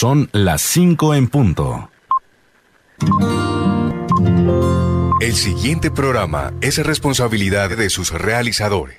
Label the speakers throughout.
Speaker 1: Son las 5 en punto.
Speaker 2: El siguiente programa es responsabilidad de sus realizadores.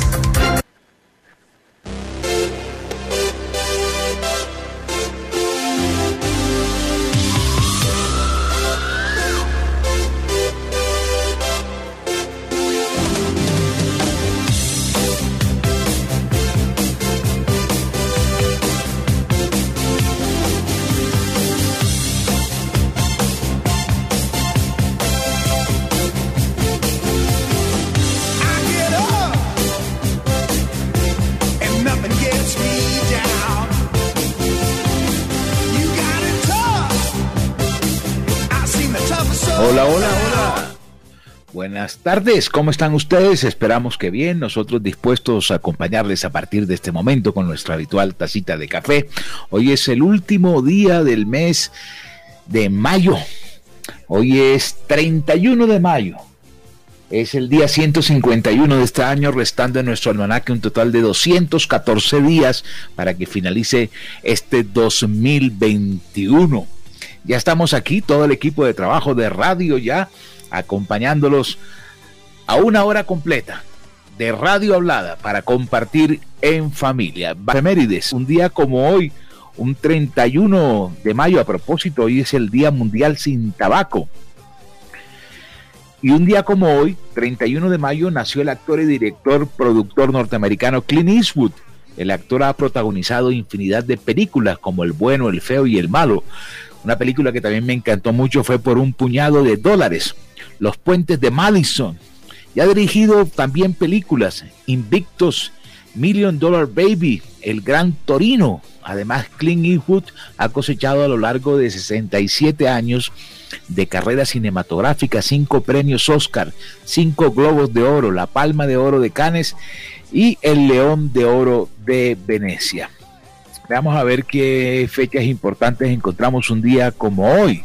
Speaker 3: Tardes, ¿cómo están ustedes? Esperamos que bien, nosotros dispuestos a acompañarles a partir de este momento con nuestra habitual tacita de café. Hoy es el último día del mes de mayo. Hoy es 31 de mayo. Es el día 151 de este año, restando en nuestro almanaque un total de 214 días para que finalice este 2021. Ya estamos aquí, todo el equipo de trabajo de radio ya acompañándolos a una hora completa de radio hablada para compartir en familia. Efemérides, un día como hoy, un 31 de mayo, a propósito, hoy es el Día Mundial sin Tabaco. Y un día como hoy, 31 de mayo, nació el actor y director productor norteamericano Clint Eastwood. El actor ha protagonizado infinidad de películas como El bueno, el feo y el malo. Una película que también me encantó mucho fue por un puñado de dólares. Los puentes de Madison. Y ha dirigido también películas, Invictus, Million Dollar Baby, El Gran Torino. Además, Clint Eastwood ha cosechado a lo largo de 67 años de carrera cinematográfica, cinco premios Oscar, cinco Globos de Oro, la Palma de Oro de Cannes y el León de Oro de Venecia. Vamos a ver qué fechas importantes encontramos un día como hoy.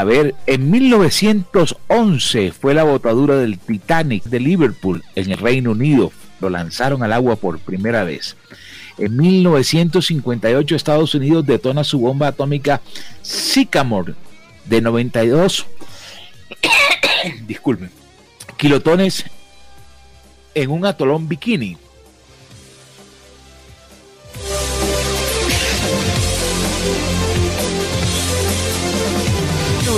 Speaker 3: A ver, en 1911 fue la botadura del Titanic de Liverpool en el Reino Unido. Lo lanzaron al agua por primera vez. En 1958 Estados Unidos detona su bomba atómica Sycamore de 92 disculpen, kilotones en un atolón bikini.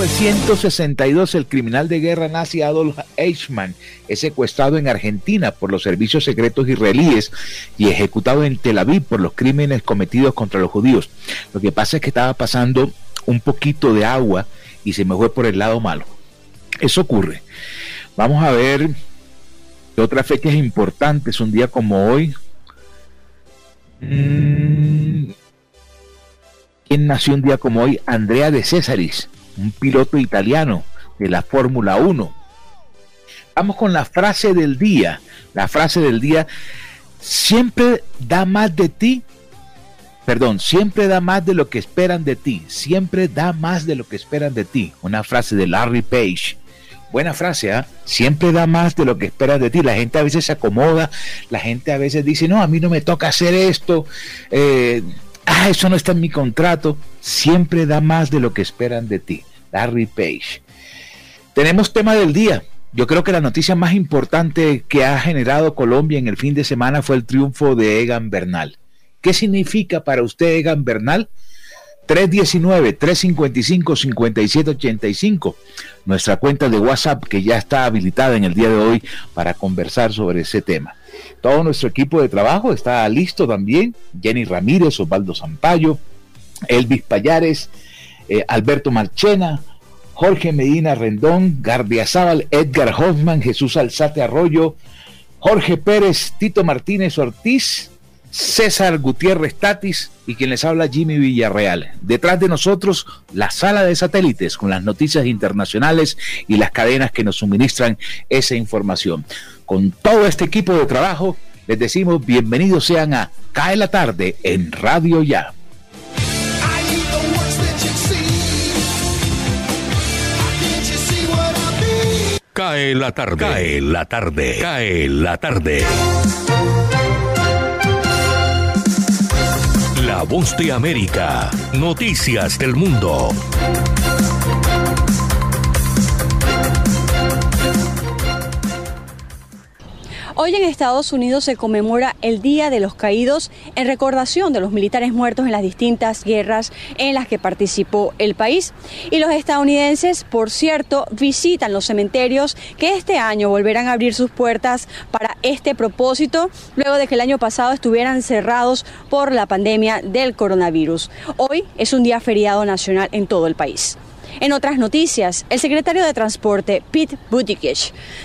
Speaker 3: 1962, el criminal de guerra nazi Adolf Eichmann es secuestrado en Argentina por los servicios secretos israelíes y ejecutado en Tel Aviv por los crímenes cometidos contra los judíos. Lo que pasa es que estaba pasando un poquito de agua y se me fue por el lado malo. Eso ocurre. Vamos a ver otras fechas importantes, un día como hoy. Mm. ¿Quién nació un día como hoy? Andrea de Césaris un piloto italiano de la Fórmula 1. Vamos con la frase del día. La frase del día, siempre da más de ti, perdón, siempre da más de lo que esperan de ti, siempre da más de lo que esperan de ti. Una frase de Larry Page. Buena frase, ¿ah? Siempre da más de lo que esperan de ti. La gente a veces se acomoda, la gente a veces dice, no, a mí no me toca hacer esto. Eh, ah, eso no está en mi contrato, siempre da más de lo que esperan de ti. Larry Page. Tenemos tema del día. Yo creo que la noticia más importante que ha generado Colombia en el fin de semana fue el triunfo de Egan Bernal. ¿Qué significa para usted Egan Bernal? 319-355-5785, nuestra cuenta de WhatsApp que ya está habilitada en el día de hoy para conversar sobre ese tema. Todo nuestro equipo de trabajo está listo también. Jenny Ramírez, Osvaldo Zampayo, Elvis Payares, eh, Alberto Marchena, Jorge Medina Rendón, Gardiazabal, Edgar Hoffman, Jesús Alzate Arroyo, Jorge Pérez, Tito Martínez Ortiz, César Gutiérrez Tatis y quien les habla Jimmy Villarreal. Detrás de nosotros, la sala de satélites con las noticias internacionales y las cadenas que nos suministran esa información. Con todo este equipo de trabajo, les decimos bienvenidos sean a Cae la tarde en Radio Ya.
Speaker 4: Cae la tarde. Cae la tarde. Cae la tarde. La voz de América. Noticias del mundo.
Speaker 5: Hoy en Estados Unidos se conmemora el Día de los Caídos en recordación de los militares muertos en las distintas guerras en las que participó el país. Y los estadounidenses, por cierto, visitan los cementerios que este año volverán a abrir sus puertas para este propósito, luego de que el año pasado estuvieran cerrados por la pandemia del coronavirus. Hoy es un día feriado nacional en todo el país. En otras noticias, el secretario de Transporte, Pete Buttigieg,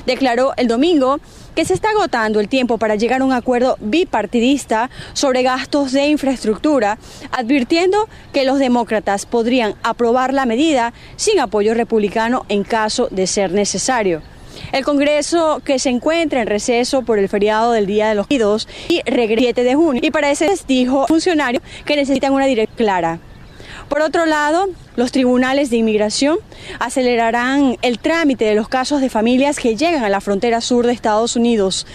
Speaker 5: declaró el domingo que se está agotando el tiempo para llegar a un acuerdo bipartidista sobre gastos de infraestructura, advirtiendo que los demócratas podrían aprobar la medida sin apoyo republicano en caso de ser necesario. El Congreso que se encuentra en receso por el feriado del Día de los Unidos y regresa 7 de junio y para ese dijo funcionario que necesitan una dirección clara. Por otro lado, los tribunales de inmigración acelerarán el trámite de los casos de familias que llegan a la frontera sur de Estados Unidos,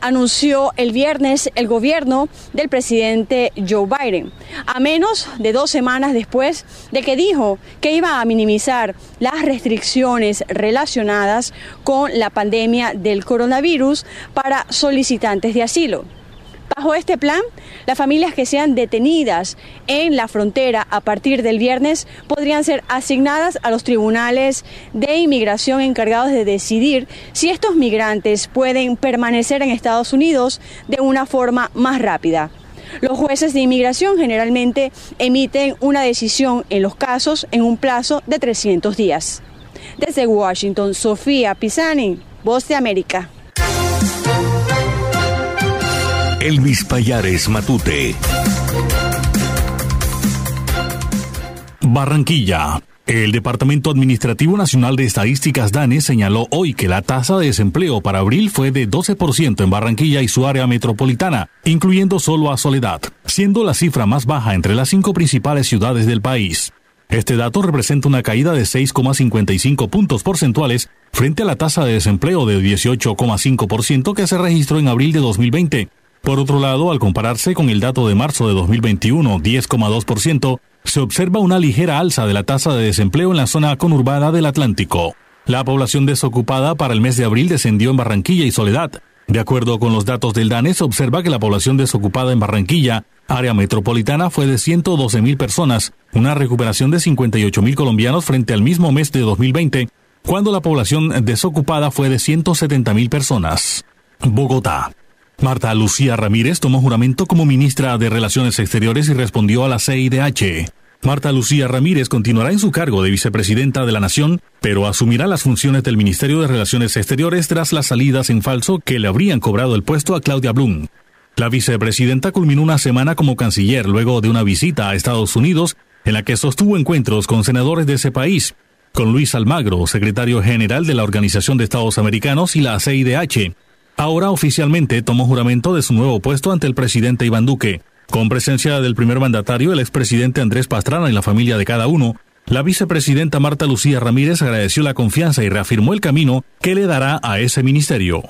Speaker 5: anunció el viernes el gobierno del presidente Joe Biden, a menos de dos semanas después de que dijo que iba a minimizar las restricciones relacionadas con la pandemia del coronavirus para solicitantes de asilo. Bajo este plan, las familias que sean detenidas en la frontera a partir del viernes podrían ser asignadas a los tribunales de inmigración encargados de decidir si estos migrantes pueden permanecer en Estados Unidos de una forma más rápida. Los jueces de inmigración generalmente emiten una decisión en los casos en un plazo de 300 días. Desde Washington, Sofía Pisani, Voz de América.
Speaker 4: Elvis Payares Matute.
Speaker 6: Barranquilla. El Departamento Administrativo Nacional de Estadísticas DANE señaló hoy que la tasa de desempleo para abril fue de 12% en Barranquilla y su área metropolitana, incluyendo solo a Soledad, siendo la cifra más baja entre las cinco principales ciudades del país. Este dato representa una caída de 6,55 puntos porcentuales frente a la tasa de desempleo de 18,5% que se registró en abril de 2020 por otro lado, al compararse con el dato de marzo de 2021, 10,2%, se observa una ligera alza de la tasa de desempleo en la zona conurbada del Atlántico. La población desocupada para el mes de abril descendió en Barranquilla y Soledad. De acuerdo con los datos del DANE, se observa que la población desocupada en Barranquilla, área metropolitana, fue de 112 mil personas, una recuperación de 58 mil colombianos frente al mismo mes de 2020, cuando la población desocupada fue de 170 mil personas. Bogotá. Marta Lucía Ramírez tomó juramento como ministra de Relaciones Exteriores y respondió a la CIDH. Marta Lucía Ramírez continuará en su cargo de vicepresidenta de la Nación, pero asumirá las funciones del Ministerio de Relaciones Exteriores tras las salidas en falso que le habrían cobrado el puesto a Claudia Blum. La vicepresidenta culminó una semana como canciller luego de una visita a Estados Unidos en la que sostuvo encuentros con senadores de ese país, con Luis Almagro, secretario general de la Organización de Estados Americanos y la CIDH, Ahora oficialmente tomó juramento de su nuevo puesto ante el presidente Iván Duque. Con presencia del primer mandatario, el expresidente Andrés Pastrana y la familia de cada uno, la vicepresidenta Marta Lucía Ramírez agradeció la confianza y reafirmó el camino que le dará a ese ministerio.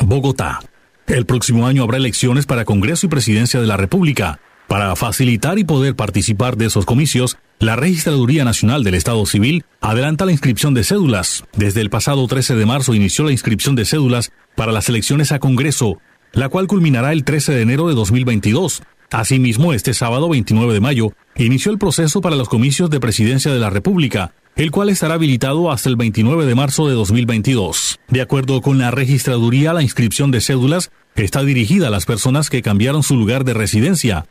Speaker 6: Bogotá. El próximo año habrá elecciones para Congreso y Presidencia de la República. Para facilitar y poder participar de esos comicios, la Registraduría Nacional del Estado Civil adelanta la inscripción de cédulas. Desde el pasado 13 de marzo inició la inscripción de cédulas para las elecciones a Congreso, la cual culminará el 13 de enero de 2022. Asimismo, este sábado 29 de mayo, inició el proceso para los comicios de Presidencia de la República, el cual estará habilitado hasta el 29 de marzo de 2022. De acuerdo con la registraduría, la inscripción de cédulas está dirigida a las personas que cambiaron su lugar de residencia,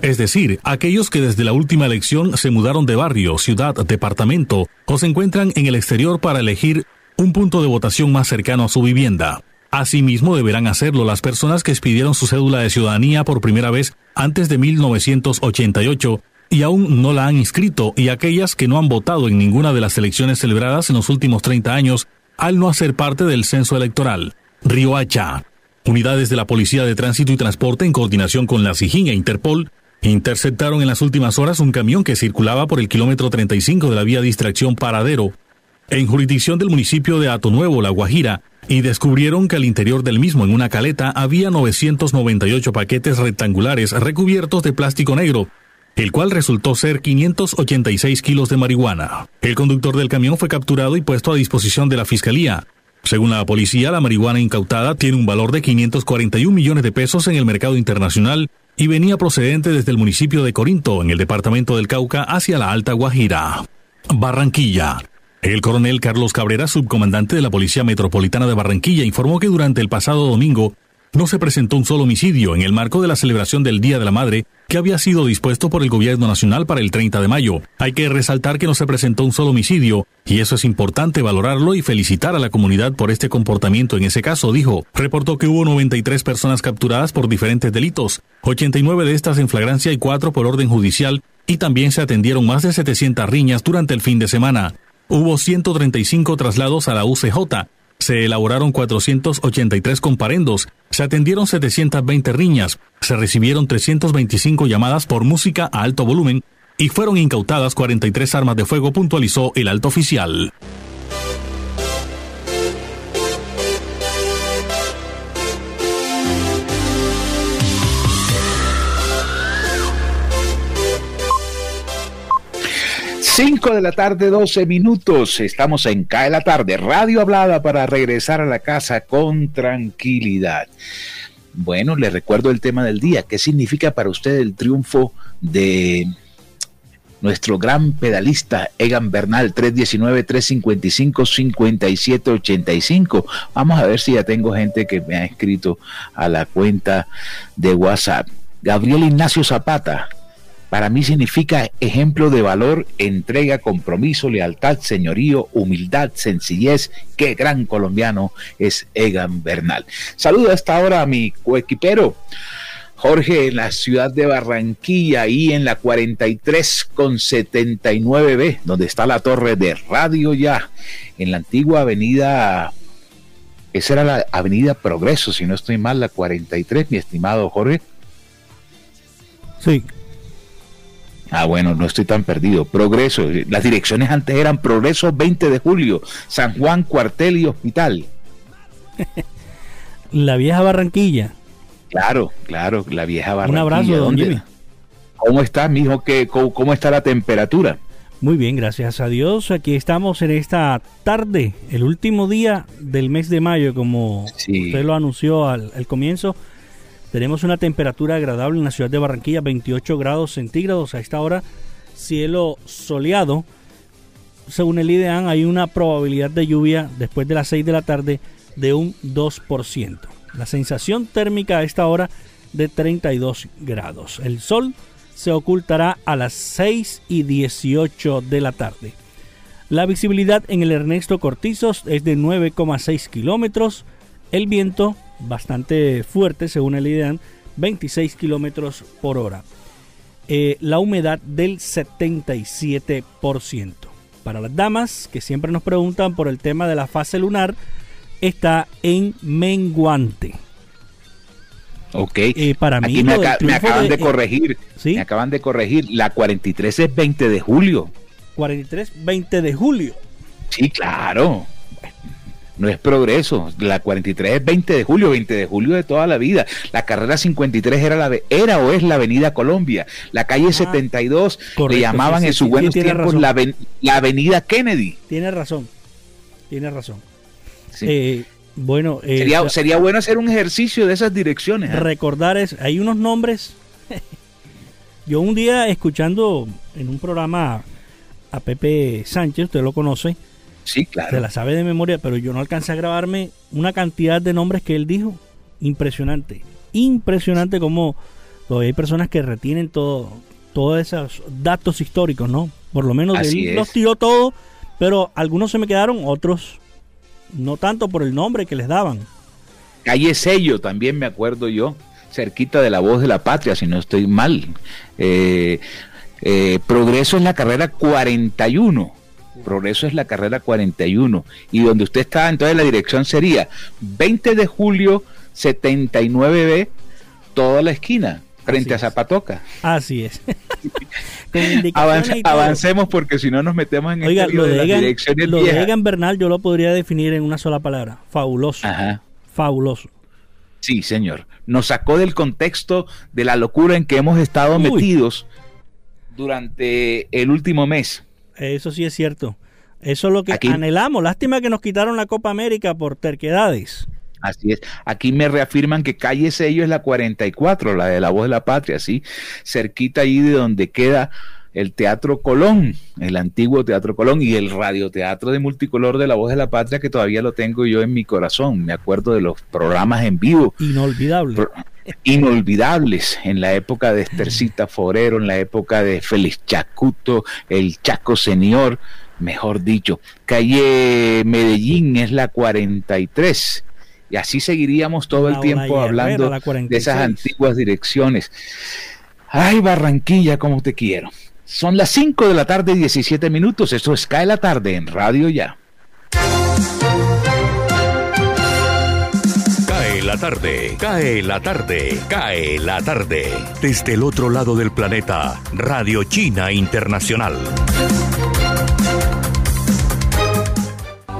Speaker 6: es decir, aquellos que desde la última elección se mudaron de barrio, ciudad, departamento o se encuentran en el exterior para elegir un punto de votación más cercano a su vivienda. Asimismo, deberán hacerlo las personas que expidieron su cédula de ciudadanía por primera vez antes de 1988 y aún no la han inscrito, y aquellas que no han votado en ninguna de las elecciones celebradas en los últimos 30 años al no hacer parte del censo electoral. Riohacha. Unidades de la Policía de Tránsito y Transporte en coordinación con la SIGIN e Interpol interceptaron en las últimas horas un camión que circulaba por el kilómetro 35 de la vía distracción Paradero, en jurisdicción del municipio de Atonuevo, La Guajira, y descubrieron que al interior del mismo, en una caleta, había 998 paquetes rectangulares recubiertos de plástico negro, el cual resultó ser 586 kilos de marihuana. El conductor del camión fue capturado y puesto a disposición de la fiscalía. Según la policía, la marihuana incautada tiene un valor de 541 millones de pesos en el mercado internacional y venía procedente desde el municipio de Corinto, en el departamento del Cauca, hacia la Alta Guajira. Barranquilla. El coronel Carlos Cabrera, subcomandante de la Policía Metropolitana de Barranquilla, informó que durante el pasado domingo no se presentó un solo homicidio en el marco de la celebración del Día de la Madre que había sido dispuesto por el Gobierno Nacional para el 30 de mayo. Hay que resaltar que no se presentó un solo homicidio, y eso es importante valorarlo y felicitar a la comunidad por este comportamiento en ese caso, dijo. Reportó que hubo 93 personas capturadas por diferentes delitos, 89 de estas en flagrancia y 4 por orden judicial, y también se atendieron más de 700 riñas durante el fin de semana. Hubo 135 traslados a la UCJ, se elaboraron 483 comparendos, se atendieron 720 riñas, se recibieron 325 llamadas por música a alto volumen y fueron incautadas 43 armas de fuego, puntualizó el alto oficial.
Speaker 3: 5 de la tarde, 12 minutos. Estamos en CAE la tarde, radio hablada para regresar a la casa con tranquilidad. Bueno, le recuerdo el tema del día. ¿Qué significa para usted el triunfo de nuestro gran pedalista Egan Bernal, 319-355-5785? Vamos a ver si ya tengo gente que me ha escrito a la cuenta de WhatsApp. Gabriel Ignacio Zapata, para mí significa ejemplo de valor, entrega, compromiso, lealtad, señorío, humildad, sencillez. Qué gran colombiano es Egan Bernal. Saludo a esta hora a mi coequipero. Jorge en la ciudad de Barranquilla, ahí en la 43 con 79B, donde está la torre de Radio Ya, en la antigua avenida, esa era la avenida Progreso, si no estoy mal, la 43, mi estimado Jorge.
Speaker 7: Sí,
Speaker 3: Ah, bueno, no estoy tan perdido. Progreso. Las direcciones antes eran Progreso 20 de julio, San Juan, Cuartel y Hospital.
Speaker 7: la vieja Barranquilla.
Speaker 3: Claro, claro, la vieja Barranquilla.
Speaker 7: Un abrazo, don Jimmy.
Speaker 3: ¿Cómo está, mijo? ¿Qué, cómo, está la temperatura?
Speaker 7: Muy bien, gracias a Dios. Aquí estamos en esta tarde, el último día del mes de mayo, como usted lo anunció al, al comienzo. Tenemos una temperatura agradable en la ciudad de Barranquilla, 28 grados centígrados a esta hora, cielo soleado. Según el IDEAN, hay una probabilidad de lluvia después de las 6 de la tarde de un 2%. La sensación térmica a esta hora de 32 grados. El sol se ocultará a las 6 y 18 de la tarde. La visibilidad en el Ernesto Cortizos es de 9,6 kilómetros. El viento bastante fuerte, según el IDEAN, 26 kilómetros por hora. Eh, la humedad del 77%. Para las damas que siempre nos preguntan por el tema de la fase lunar, está en menguante.
Speaker 3: Ok.
Speaker 7: Eh, para mí,
Speaker 3: me, acaban de, corregir. Me acaban de corregir. La 43 es 20 de julio.
Speaker 7: 43, 20 de julio.
Speaker 3: Sí, claro no es progreso. La 43 es 20 de julio, 20 de julio de toda la vida. La carrera 53 era, la, era o es la Avenida Colombia. La calle 72 ah, le llamaban en sus buenos tiempos la, Avenida Kennedy.
Speaker 7: Tiene razón, tiene razón. Eh, bueno,
Speaker 3: eh, sería, sería bueno hacer un ejercicio de esas direcciones.
Speaker 7: ¿eh? Recordar es, hay unos nombres. Yo un día escuchando en un programa a Pepe Sánchez, usted lo conoce,
Speaker 3: Sí, claro.
Speaker 7: Se la sabe de memoria, pero yo no alcancé a grabarme una cantidad de nombres que él dijo. Impresionante. Impresionante como todavía hay personas que retienen todo, todos esos datos históricos, ¿no? Por lo menos él los tiró todo, pero algunos se me quedaron, otros no tanto por el nombre que les daban.
Speaker 3: Calle Sello, también me acuerdo yo, cerquita de la voz de la patria, si no estoy mal. Eh, eh, Progreso es la carrera 41. Progreso es la carrera 41. Y donde usted está, entonces la dirección sería 20 de julio 79B, toda la esquina, frente a Zapatoca.
Speaker 7: Así es.
Speaker 3: avancemos porque si no nos metemos en
Speaker 7: Oiga, lo de, Egan, lo de Egan Bernal yo lo podría definir en una sola palabra. Fabuloso. Fabuloso.
Speaker 3: Sí, señor. Nos sacó del contexto de la locura en que hemos estado metidos durante el último mes.
Speaker 7: Eso sí es cierto. Eso es lo que anhelamos. Lástima que nos quitaron la Copa América por terquedades.
Speaker 3: Así es. Aquí me reafirman que calle Sello es la 44, la de la voz de la patria, ¿sí? Cerquita ahí de donde queda el Teatro Colón, el antiguo Teatro Colón y el radioteatro de multicolor de la voz de la patria que todavía lo tengo yo en mi corazón. Me acuerdo de los programas en vivo.
Speaker 7: Inolvidables.
Speaker 3: Inolvidables en la época de Estercita Forero, en la época de Félix Chacuto, el Chaco Senior, mejor dicho. Calle Medellín es la 43 y así seguiríamos todo el tiempo hablando de esas antiguas direcciones. Ay, Barranquilla, como te quiero. Son las 5 de la tarde, 17 minutos. Esto es Cae la tarde en Radio Ya.
Speaker 4: La tarde, cae la tarde, cae la tarde. Desde el otro lado del planeta, Radio China Internacional.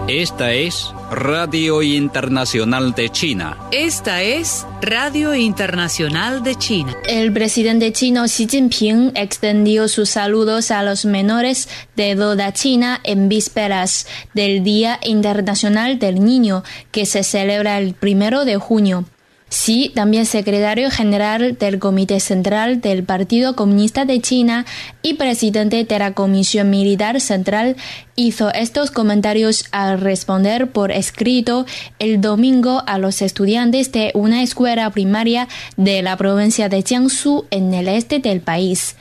Speaker 8: Esta es Radio Internacional de China.
Speaker 9: Esta es Radio Internacional de China.
Speaker 10: El presidente chino Xi Jinping extendió sus saludos a los menores de toda China en vísperas del Día Internacional del Niño, que se celebra el primero de junio. Sí, también secretario general del Comité Central del Partido Comunista de China y presidente de la Comisión Militar Central, hizo estos comentarios al responder por escrito el domingo a los estudiantes de una escuela primaria de la provincia de Jiangsu en el este del país.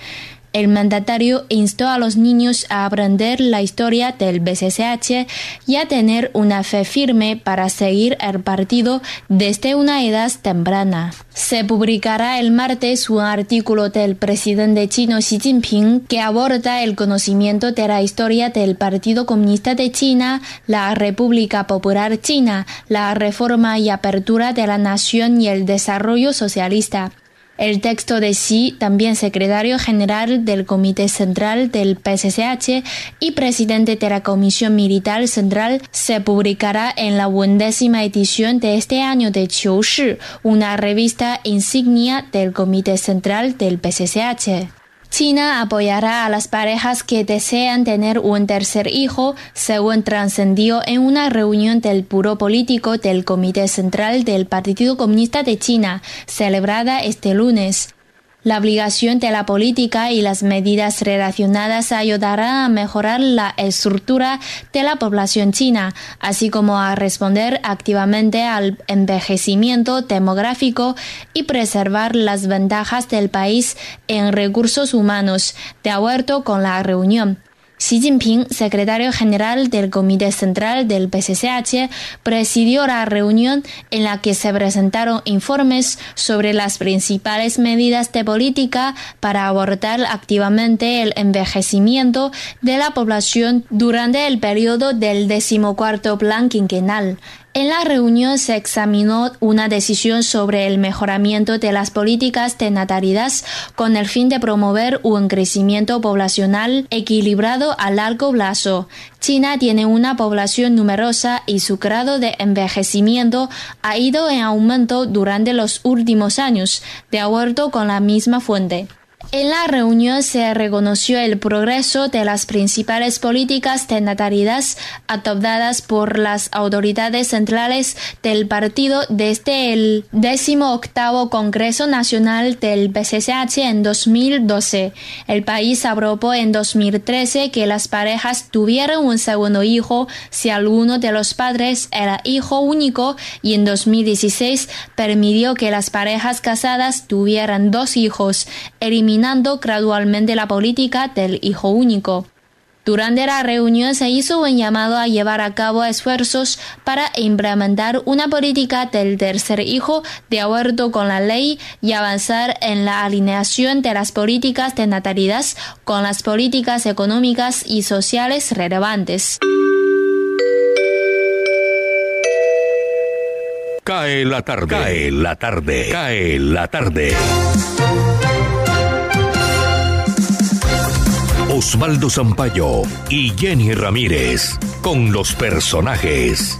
Speaker 10: El mandatario instó a los niños a aprender la historia del BCCH y a tener una fe firme para seguir el partido desde una edad temprana. Se publicará el martes un artículo del presidente chino Xi Jinping que aborda el conocimiento de la historia del Partido Comunista de China, la República Popular China, la reforma y apertura de la nación y el desarrollo socialista. El texto de Xi, también secretario general del Comité Central del PSCH y presidente de la Comisión Militar Central, se publicará en la undécima edición de este año de Qiushi, una revista insignia del Comité Central del PSCH. China apoyará a las parejas que desean tener un tercer hijo, según trascendió en una reunión del Puro Político del Comité Central del Partido Comunista de China, celebrada este lunes. La obligación de la política y las medidas relacionadas ayudarán a mejorar la estructura de la población china, así como a responder activamente al envejecimiento demográfico y preservar las ventajas del país en recursos humanos, de acuerdo con la reunión. Xi Jinping, secretario general del Comité Central del PSCH, presidió la reunión en la que se presentaron informes sobre las principales medidas de política para abordar activamente el envejecimiento de la población durante el periodo del decimocuarto plan quinquenal. En la reunión se examinó una decisión sobre el mejoramiento de las políticas de natalidad con el fin de promover un crecimiento poblacional equilibrado a largo plazo. China tiene una población numerosa y su grado de envejecimiento ha ido en aumento durante los últimos años, de acuerdo con la misma fuente. En la reunión se reconoció el progreso de las principales políticas de natalidad adoptadas por las autoridades centrales del partido desde el 18 Congreso Nacional del PCCH en 2012. El país aprobó en 2013 que las parejas tuvieran un segundo hijo si alguno de los padres era hijo único y en 2016 permitió que las parejas casadas tuvieran dos hijos, eliminando gradualmente la política del hijo único. Durante la reunión se hizo un llamado a llevar a cabo esfuerzos para implementar una política del tercer hijo de acuerdo con la ley y avanzar en la alineación de las políticas de natalidad con las políticas económicas y sociales relevantes.
Speaker 4: Cae la tarde, cae la tarde, cae la tarde. Osvaldo Zampayo y Jenny Ramírez con los personajes.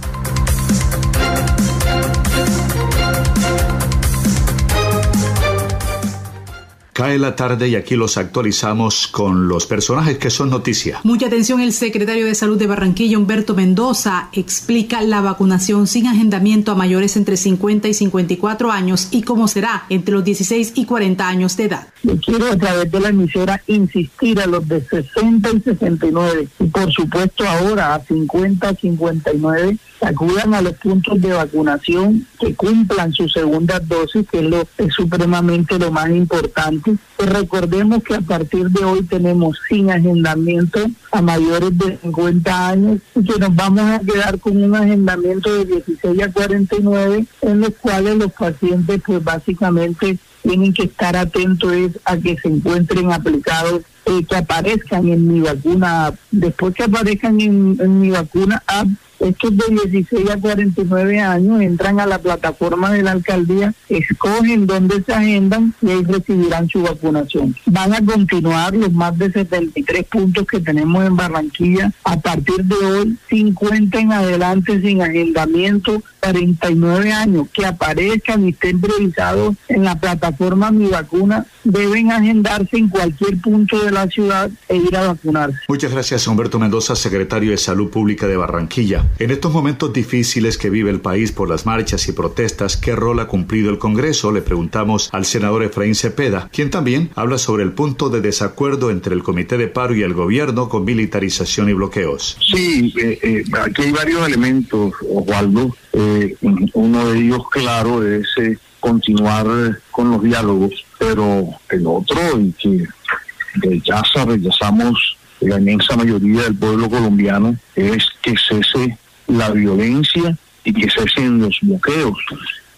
Speaker 11: Cae la tarde y aquí los actualizamos con los personajes que son noticia.
Speaker 12: Mucha atención, el secretario de Salud de Barranquilla, Humberto Mendoza, explica la vacunación sin agendamiento a mayores entre 50 y 54 años y cómo será entre los 16 y 40 años de edad.
Speaker 13: Yo quiero a través de la emisora insistir a los de 60 y 69 y por supuesto ahora a 50 y 59 acudan a los puntos de vacunación, que cumplan su segunda dosis, que es, lo, es supremamente lo más importante. Pues recordemos que a partir de hoy tenemos sin agendamiento a mayores de 50 años y que nos vamos a quedar con un agendamiento de 16 a 49 en los cuales los pacientes pues básicamente tienen que estar atentos a que se encuentren aplicados eh, que aparezcan en mi vacuna, después que aparezcan en, en mi vacuna app, estos de 16 a 49 años entran a la plataforma de la alcaldía, escogen dónde se agendan y ahí recibirán su vacunación. Van a continuar los más de 73 puntos que tenemos en Barranquilla. A partir de hoy, 50 en adelante sin agendamiento, 49 años que aparezcan y estén revisados en la plataforma Mi Vacuna deben agendarse en cualquier punto de la ciudad e ir a vacunarse.
Speaker 11: Muchas gracias, Humberto Mendoza, secretario de Salud Pública de Barranquilla. En estos momentos difíciles que vive el país por las marchas y protestas, ¿qué rol ha cumplido el Congreso? Le preguntamos al senador Efraín Cepeda, quien también habla sobre el punto de desacuerdo entre el Comité de Paro y el gobierno con militarización y bloqueos.
Speaker 13: Sí, eh, eh, aquí hay varios elementos, Osvaldo. Eh, uno de ellos, claro, es continuar con los diálogos, pero el otro, y que rechaza, rechazamos la inmensa mayoría del pueblo colombiano, es que cese la violencia y que cesen los bloqueos.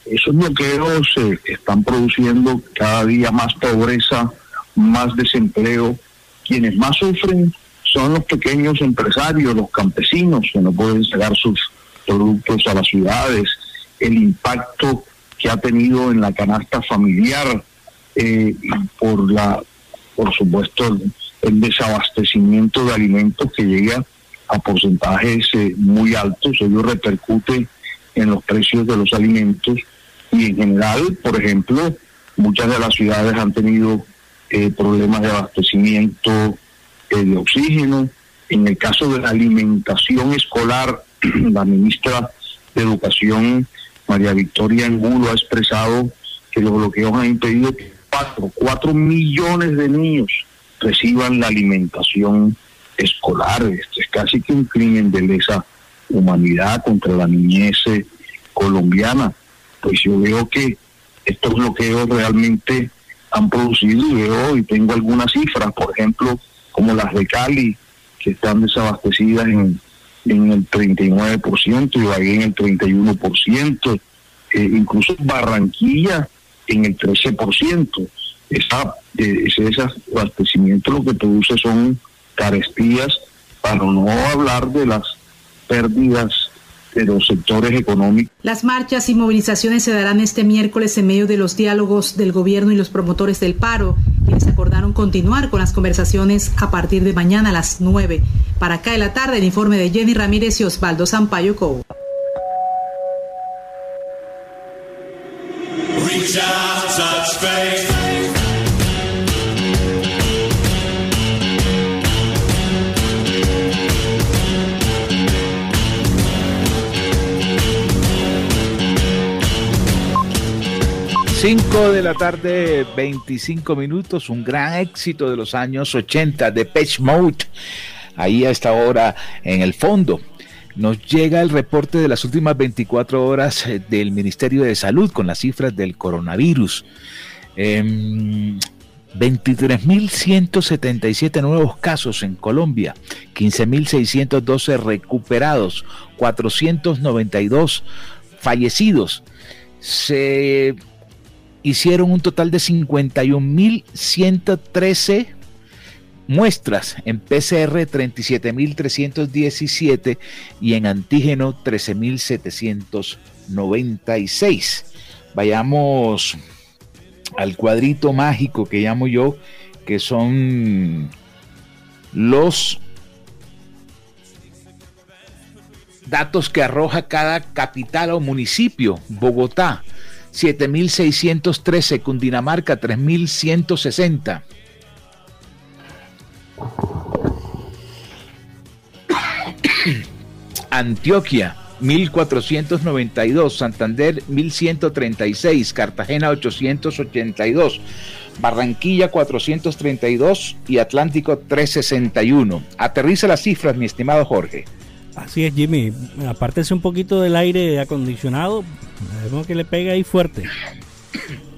Speaker 13: Esos bloqueos eh, están produciendo cada día más pobreza, más desempleo. Quienes más sufren son los pequeños empresarios, los campesinos, que no pueden llegar sus productos a las ciudades, el impacto que ha tenido en la canasta familiar eh, por la, por supuesto, el, desabastecimiento de alimentos que llega a porcentajes eh, muy altos, ello repercute en los precios de los alimentos y en general, por ejemplo, muchas de las ciudades han tenido eh, problemas de abastecimiento de oxígeno. En el caso de la alimentación escolar, la ministra de Educación, María Victoria Angulo, ha expresado que los bloqueos han impedido que cuatro, cuatro millones de niños reciban la alimentación escolar. Esto es casi que un crimen de lesa humanidad contra la niñez eh, colombiana. Pues yo veo que estos bloqueos realmente han producido y veo y tengo algunas cifras, por ejemplo, como las de Cali, que están desabastecidas en en el 39% y Ibagué en el 31%, eh, incluso Barranquilla en el 13%. Esa, eh, ese abastecimiento lo que produce son carestías, para no hablar de las pérdidas de los sectores económicos.
Speaker 12: Las marchas y movilizaciones se darán este miércoles en medio de los diálogos del gobierno y los promotores del paro, quienes acordaron continuar con las conversaciones a partir de mañana a las 9. Para acá de la tarde, el informe de Jenny Ramírez y Osvaldo Sampaio Cobo.
Speaker 3: 5 de la tarde, 25 minutos, un gran éxito de los años 80 de Patch Mode. Ahí a esta hora en el fondo. Nos llega el reporte de las últimas 24 horas eh, del Ministerio de Salud con las cifras del coronavirus. 23.177 em, nuevos casos en Colombia, 15.612 recuperados, 492 fallecidos. Se hicieron un total de 51.113 muestras en PCR 37.317 y en antígeno 13.796. Vayamos al cuadrito mágico que llamo yo, que son los datos que arroja cada capital o municipio. Bogotá, 7.613, Cundinamarca 3.160. Antioquia 1492, Santander 1136, Cartagena 882, Barranquilla 432 y Atlántico 361. Aterriza las cifras, mi estimado Jorge.
Speaker 7: Así es, Jimmy. Apártese un poquito del aire acondicionado. Vemos que le pega ahí fuerte.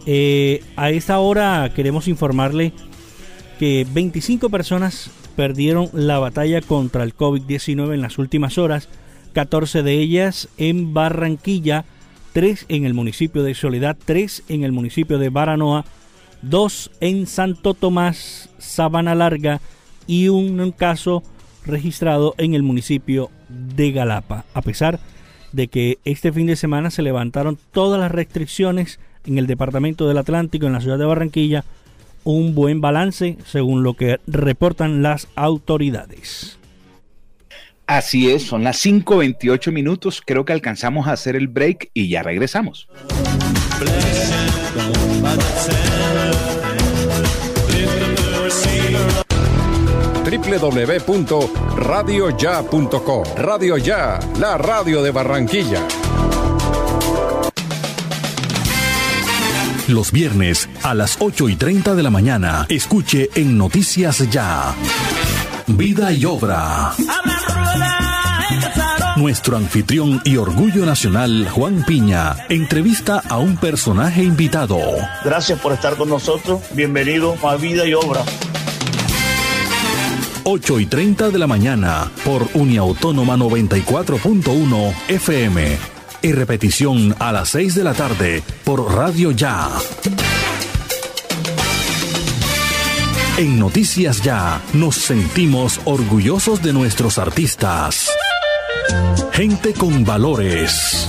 Speaker 7: Eh, a esta hora queremos informarle que 25 personas perdieron la batalla contra el COVID-19 en las últimas horas, 14 de ellas en Barranquilla, 3 en el municipio de Soledad, 3 en el municipio de Baranoa, 2 en Santo Tomás, Sabana Larga y un caso registrado en el municipio de Galapa, a pesar de que este fin de semana se levantaron todas las restricciones en el departamento del Atlántico, en la ciudad de Barranquilla, un buen balance según lo que reportan las autoridades.
Speaker 3: Así es, son las 5.28 minutos, creo que alcanzamos a hacer el break y ya regresamos
Speaker 2: www.radioya.com. Radio Ya, la radio de Barranquilla.
Speaker 4: Los viernes a las 8 y 30 de la mañana, escuche en Noticias Ya. Vida y obra. Nuestro anfitrión y orgullo nacional, Juan Piña, entrevista a un personaje invitado.
Speaker 14: Gracias por estar con nosotros. Bienvenido a Vida y Obra.
Speaker 4: 8 y 30 de la mañana por Uniautónoma 94.1 FM y repetición a las 6 de la tarde por Radio Ya. En Noticias Ya nos sentimos orgullosos de nuestros artistas. Gente con valores.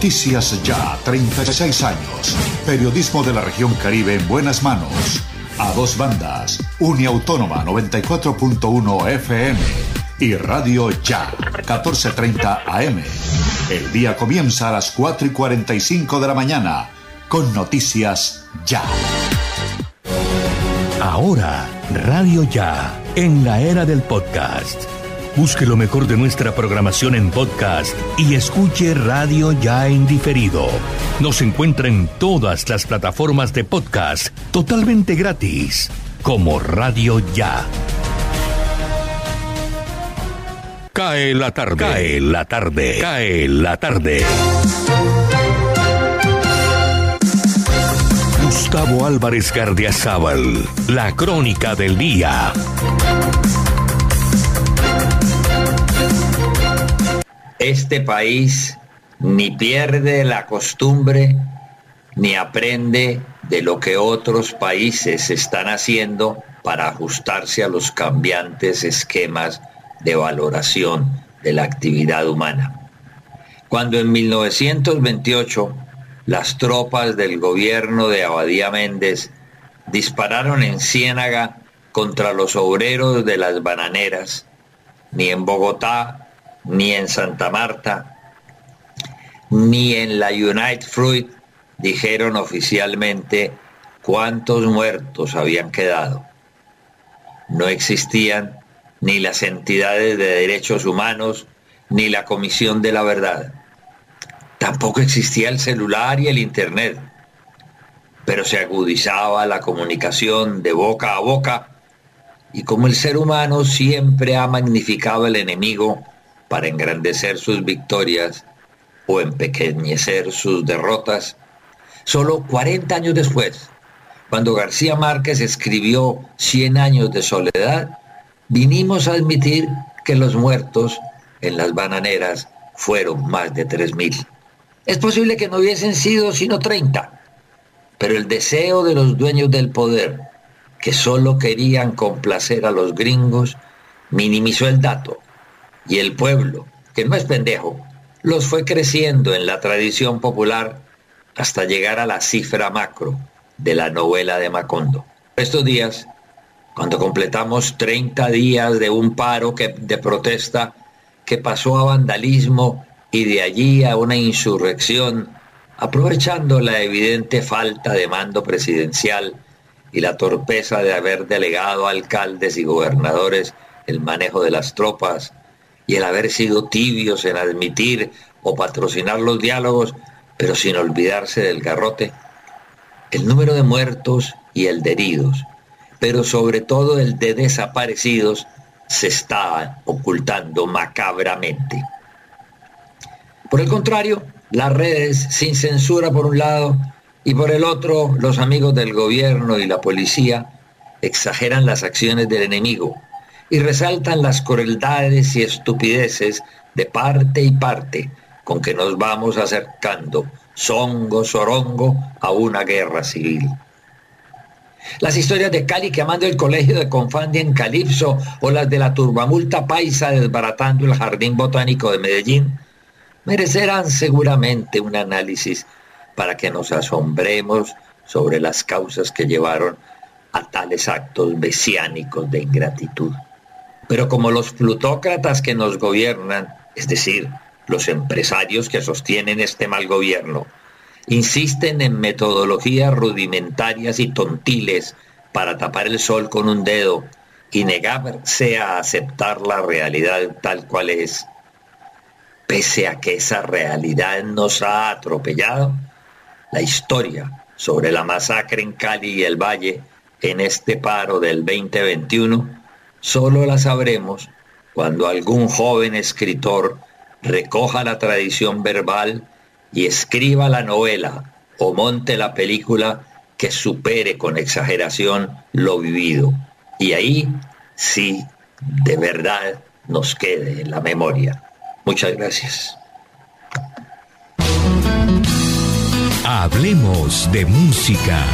Speaker 11: Noticias Ya, 36 años. Periodismo de la región Caribe en buenas manos. A dos bandas. Uniautónoma 94.1 FM y Radio Ya, 14.30 AM. El día comienza a las 4 y 45 de la mañana con Noticias Ya.
Speaker 4: Ahora, Radio Ya, en la era del podcast Busque lo mejor de nuestra programación en podcast y escuche Radio Ya en diferido. Nos encuentra en todas las plataformas de podcast totalmente gratis, como Radio Ya. Cae la tarde. Cae la tarde. Cae la tarde. Gustavo Álvarez Gardiazabal, la crónica del día.
Speaker 15: Este país ni pierde la costumbre ni aprende de lo que otros países están haciendo para ajustarse a los cambiantes esquemas de valoración de la actividad humana. Cuando en 1928 las tropas del gobierno de Abadía Méndez dispararon en Ciénaga contra los obreros de las bananeras, ni en Bogotá, ni en Santa Marta, ni en la United Fruit dijeron oficialmente cuántos muertos habían quedado. No existían ni las entidades de derechos humanos, ni la Comisión de la Verdad. Tampoco existía el celular y el Internet, pero se agudizaba la comunicación de boca a boca y como el ser humano siempre ha magnificado al enemigo para engrandecer sus victorias o empequeñecer sus derrotas, solo 40 años después, cuando García Márquez escribió Cien años de soledad, vinimos a admitir que los muertos en las bananeras fueron más de 3.000. Es posible que no hubiesen sido sino 30, pero el deseo de los dueños del poder, que solo querían complacer a los gringos, minimizó el dato, y el pueblo, que no es pendejo, los fue creciendo en la tradición popular hasta llegar a la cifra macro de la novela de Macondo. Estos días, cuando completamos 30 días de un paro que, de protesta que pasó a vandalismo y de allí a una insurrección, aprovechando la evidente falta de mando presidencial y la torpeza de haber delegado a alcaldes y gobernadores el manejo de las tropas y el haber sido tibios en admitir o patrocinar los diálogos, pero sin olvidarse del garrote, el número de muertos y el de heridos, pero sobre todo el de desaparecidos, se está ocultando macabramente. Por el contrario, las redes sin censura por un lado y por el otro los amigos del gobierno y la policía exageran las acciones del enemigo y resaltan las crueldades y estupideces de parte y parte con que nos vamos acercando, songo, sorongo, a una guerra civil. Las historias de Cali quemando el colegio de Confandi en Calipso o las de la turbamulta paisa desbaratando el jardín botánico de Medellín merecerán seguramente un análisis para que nos asombremos sobre las causas que llevaron a tales actos mesiánicos de ingratitud. Pero como los plutócratas que nos gobiernan, es decir, los empresarios que sostienen este mal gobierno, insisten en metodologías rudimentarias y tontiles para tapar el sol con un dedo y negarse a aceptar la realidad tal cual es, pese a que esa realidad nos ha atropellado, la historia sobre la masacre en Cali y el Valle en este paro del 2021 Solo la sabremos cuando algún joven escritor recoja la tradición verbal y escriba la novela o monte la película que supere con exageración lo vivido. Y ahí sí, de verdad, nos quede en la memoria. Muchas gracias.
Speaker 4: Hablemos de música.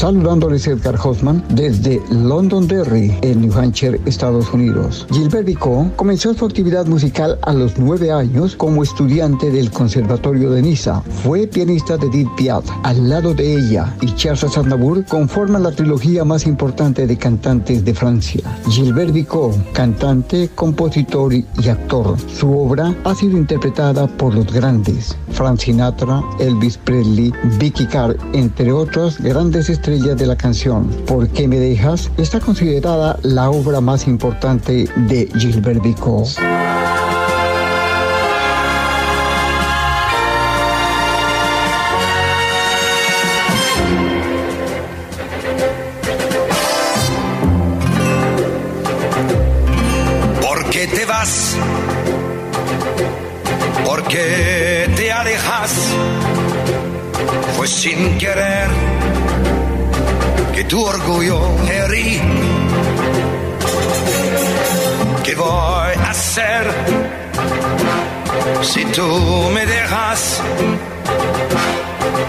Speaker 16: Saludándoles Edgar Hoffman desde Londonderry, en New Hampshire, Estados Unidos. Gilbert Vico comenzó su actividad musical a los nueve años como estudiante del Conservatorio de Niza. Fue pianista de Edith Piaf. Al lado de ella y Charles Aznavour conforman la trilogía más importante de cantantes de Francia. Gilbert Vico, cantante, compositor y actor. Su obra ha sido interpretada por los grandes Frank Sinatra, Elvis Presley, Vicky Carr, entre otras grandes estrellas de la canción, ¿Por qué me dejas? está considerada la obra más importante de Gilbert
Speaker 17: tu orgullo herí. ¿Qué voy a hacer si tú me dejas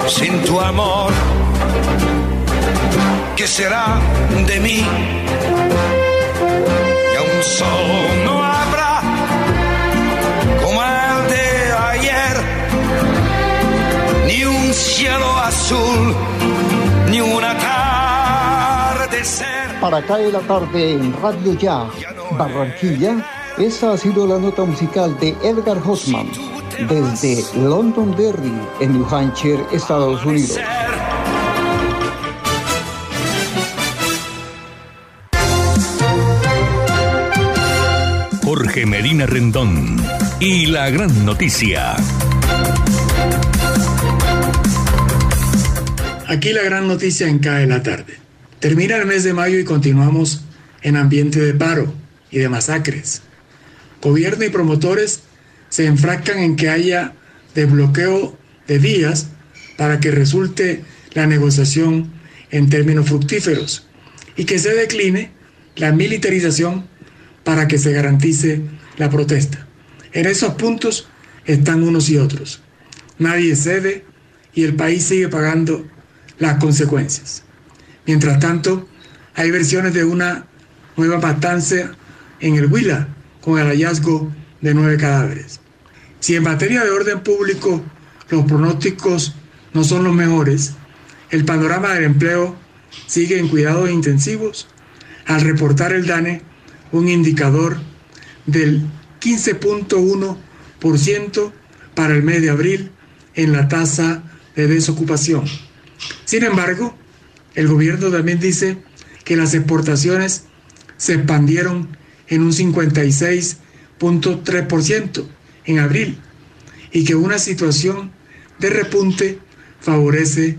Speaker 17: sin tu amor? ¿Qué será de mí? un sol no habrá como el de ayer, ni un cielo azul, ni atardecer.
Speaker 16: Para caer la tarde en Radio Ya, Barranquilla, esta ha sido la nota musical de Edgar Hoffman desde Londonderry, en New Hampshire, Estados Unidos.
Speaker 4: Jorge Medina Rendón y la gran noticia.
Speaker 18: Aquí la gran noticia en CAE la tarde. Termina el mes de mayo y continuamos en ambiente de paro y de masacres. Gobierno y promotores se enfrascan en que haya desbloqueo de días para que resulte la negociación en términos fructíferos y que se decline la militarización para que se garantice la protesta. En esos puntos están unos y otros. Nadie cede y el país sigue pagando las consecuencias. Mientras tanto, hay versiones de una nueva matanza en el Huila con el hallazgo de nueve cadáveres. Si en materia de orden público los pronósticos no son los mejores, el panorama del empleo sigue en cuidados intensivos al reportar el DANE un indicador del 15.1% para el mes de abril en la tasa de desocupación. Sin embargo, el gobierno también dice que las exportaciones se expandieron en un 56.3% en abril y que una situación de repunte favorece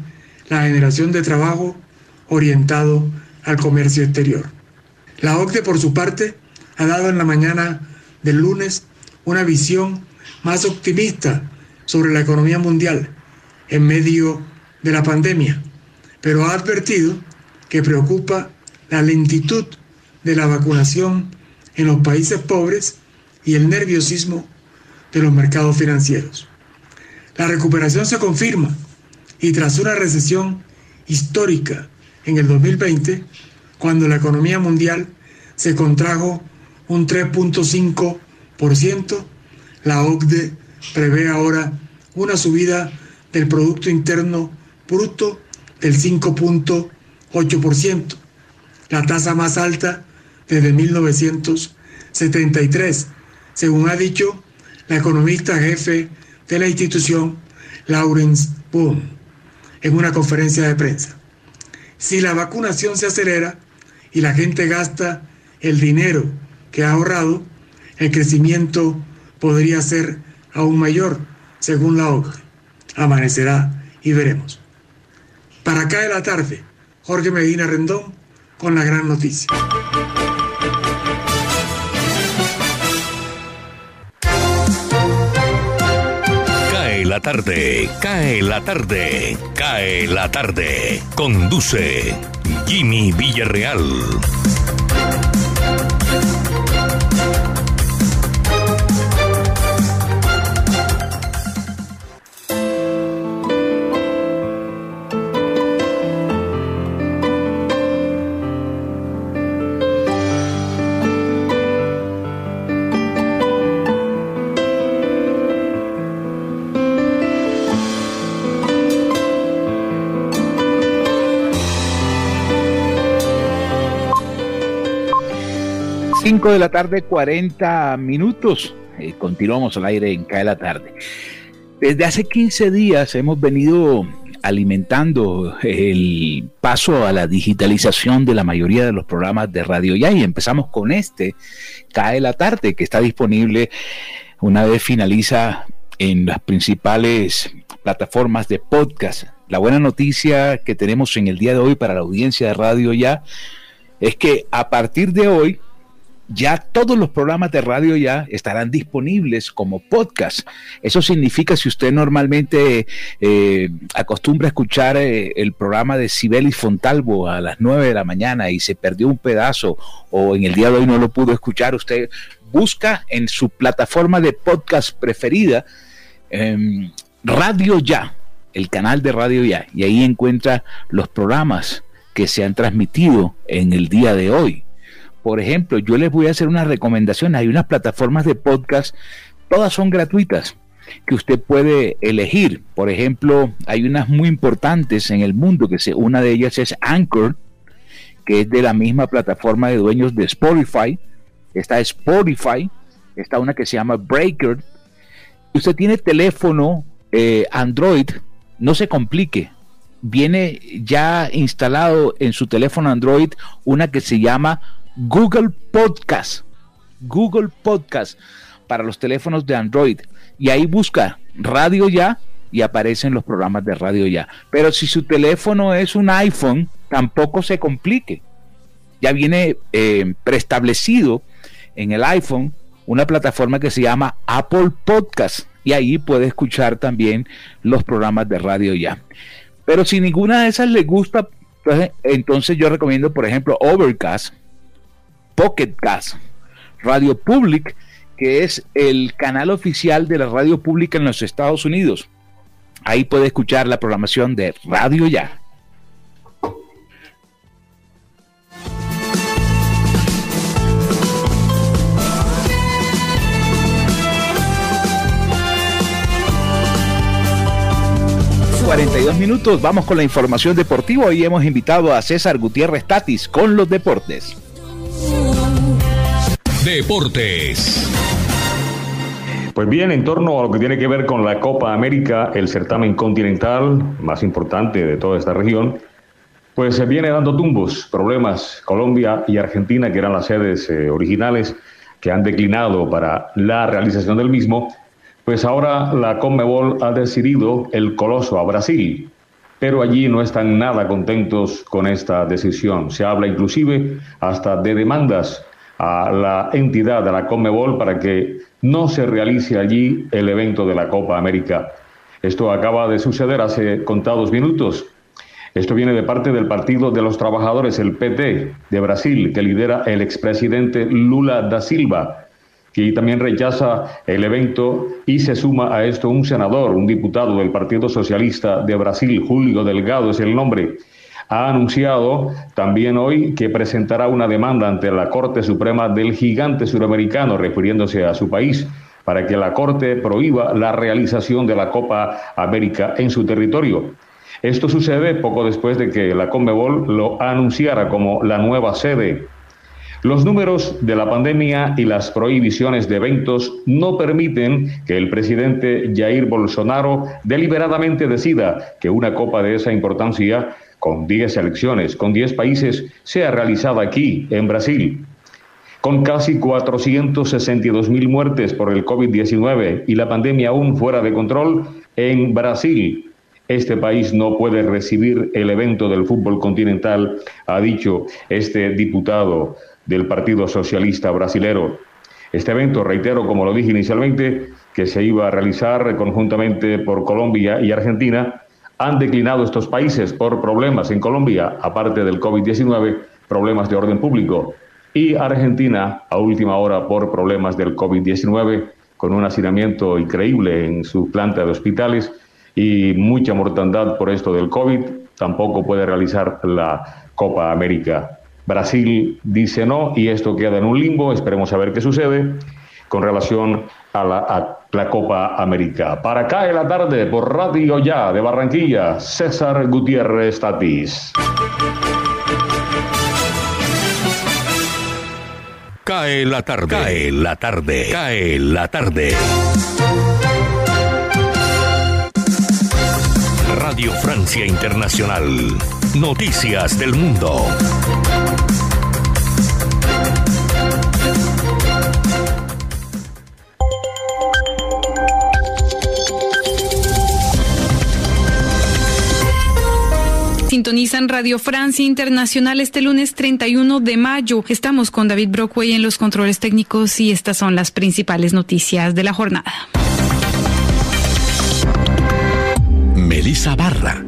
Speaker 18: la generación de trabajo orientado al comercio exterior. La OCDE, por su parte, ha dado en la mañana del lunes una visión más optimista sobre la economía mundial en medio de la pandemia, pero ha advertido que preocupa la lentitud de la vacunación en los países pobres y el nerviosismo de los mercados financieros. La recuperación se confirma y tras una recesión histórica en el 2020, cuando la economía mundial se contrajo un 3.5%, la OCDE prevé ahora una subida del Producto Interno Bruto del 5.8%, la tasa más alta desde 1973, según ha dicho la economista jefe de la institución, Lawrence Boone, en una conferencia de prensa. Si la vacunación se acelera y la gente gasta el dinero que ha ahorrado, el crecimiento podría ser aún mayor, según la OCDE. Amanecerá y veremos. Para acá de la tarde, Jorge Medina Rendón con la gran noticia.
Speaker 4: Cae la tarde, cae la tarde, cae la tarde. Conduce Jimmy Villarreal.
Speaker 3: 5 de la tarde, 40 minutos. Eh, continuamos al aire en CAE la tarde. Desde hace 15 días hemos venido alimentando el paso a la digitalización de la mayoría de los programas de Radio Ya y empezamos con este, Cae la tarde, que está disponible una vez finaliza en las principales plataformas de podcast. La buena noticia que tenemos en el día de hoy para la audiencia de Radio Ya es que a partir de hoy ya todos los programas de radio ya estarán disponibles como podcast. Eso significa si usted normalmente eh, acostumbra a escuchar eh, el programa de Sibelis Fontalvo a las 9 de la mañana y se perdió un pedazo o en el día de hoy no lo pudo escuchar, usted busca en su plataforma de podcast preferida em, Radio Ya, el canal de Radio Ya, y ahí encuentra los programas que se han transmitido en el día de hoy Por ejemplo, yo les voy a hacer una recomendación. Hay unas plataformas de podcast, todas son gratuitas, que usted puede elegir. Por ejemplo, hay unas muy importantes en el mundo, que una de ellas es Anchor, que es de la misma plataforma de dueños de Spotify. Está Spotify, está una que se llama Breaker. Usted tiene teléfono eh, Android, no se complique. Viene ya instalado en su teléfono Android una que se llama Google Podcast. Google Podcast para los teléfonos de Android. Y ahí busca Radio Ya y aparecen los programas de Radio Ya. Pero si su teléfono es un iPhone, tampoco se complique. Ya viene eh, preestablecido en el iPhone una plataforma que se llama Apple Podcast y ahí puede escuchar también los programas de radio ya. Pero si ninguna de esas le gusta, entonces yo recomiendo, por ejemplo, Overcast, Pocket Cast, Radio Public, que es el canal oficial de la radio pública en los Estados Unidos. Ahí puede escuchar la programación de Radio Ya. 42 minutos, vamos con la información deportiva. Hoy hemos invitado a César Gutiérrez Tatis con los deportes.
Speaker 4: Deportes.
Speaker 19: Pues bien, en torno a lo que tiene que ver con la Copa América, el certamen continental más importante de toda esta región, pues se viene dando tumbos, problemas. Colombia y Argentina, que eran las sedes eh, originales, que han declinado para la realización del mismo, pues ahora la Conmebol ha decidido el coloso a Brasil, pero allí no están nada contentos con esta decisión. Se habla inclusive hasta de demandas a la entidad de la Conmebol para que no se realice allí el evento de la Copa América. Esto acaba de suceder hace contados minutos. Esto viene de parte del Partido de los Trabajadores, el PT de Brasil, que lidera el expresidente Lula da Silva que también rechaza el evento y se suma a esto un senador, un diputado del Partido Socialista de Brasil, Julio Delgado es el nombre. Ha anunciado también hoy que presentará una demanda ante la Corte Suprema del gigante suramericano, refiriéndose a su país, para que la Corte prohíba la realización de la Copa América en su territorio. Esto sucede poco después de que la Conmebol lo anunciara como la nueva sede los números de la pandemia y las prohibiciones de eventos no permiten que el presidente Jair Bolsonaro deliberadamente decida que una copa de esa importancia, con 10 elecciones, con 10 países, sea realizada aquí, en Brasil. Con casi 462 mil muertes por el COVID-19 y la pandemia aún fuera de control, en Brasil este país no puede recibir el evento del fútbol continental, ha dicho este diputado del Partido Socialista Brasilero. Este evento, reitero, como lo dije inicialmente, que se iba a realizar conjuntamente por Colombia y Argentina, han declinado estos países por problemas en Colombia, aparte del COVID-19, problemas de orden público, y Argentina a última hora por problemas del COVID-19, con un hacinamiento increíble en su planta de hospitales y mucha mortandad por esto del COVID, tampoco puede realizar la Copa América Brasil dice no y esto queda en un limbo. Esperemos a ver qué sucede con relación a la, Copa América. Para acá en la tarde por Radio Ya de Barranquilla, César Gutiérrez Tatis.
Speaker 4: Cae la tarde. Cae la tarde. Cae la tarde. Radio Francia Internacional. Noticias del Mundo.
Speaker 9: Sintonizan Radio Francia Internacional este lunes 31 de mayo. Estamos con David Brockway en los controles técnicos y estas son las principales noticias de la jornada.
Speaker 4: Melissa Barra.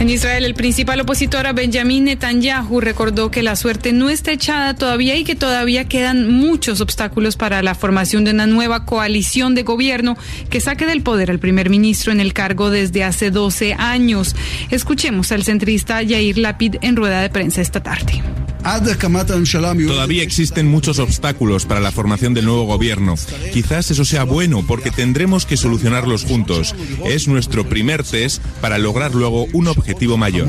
Speaker 9: En Israel, el principal opositor a Benjamin Netanyahu recordó que la suerte no está echada todavía y que todavía quedan muchos obstáculos para la formación de una nueva coalición de gobierno que saque del poder al primer ministro en el cargo desde hace 12 años. Escuchemos al centrista Yair Lapid en rueda de prensa esta tarde.
Speaker 20: Todavía existen muchos obstáculos para la formación del nuevo gobierno. Quizás eso sea bueno porque tendremos que solucionarlos juntos. Es nuestro primer test para lograr luego un objetivo mayor.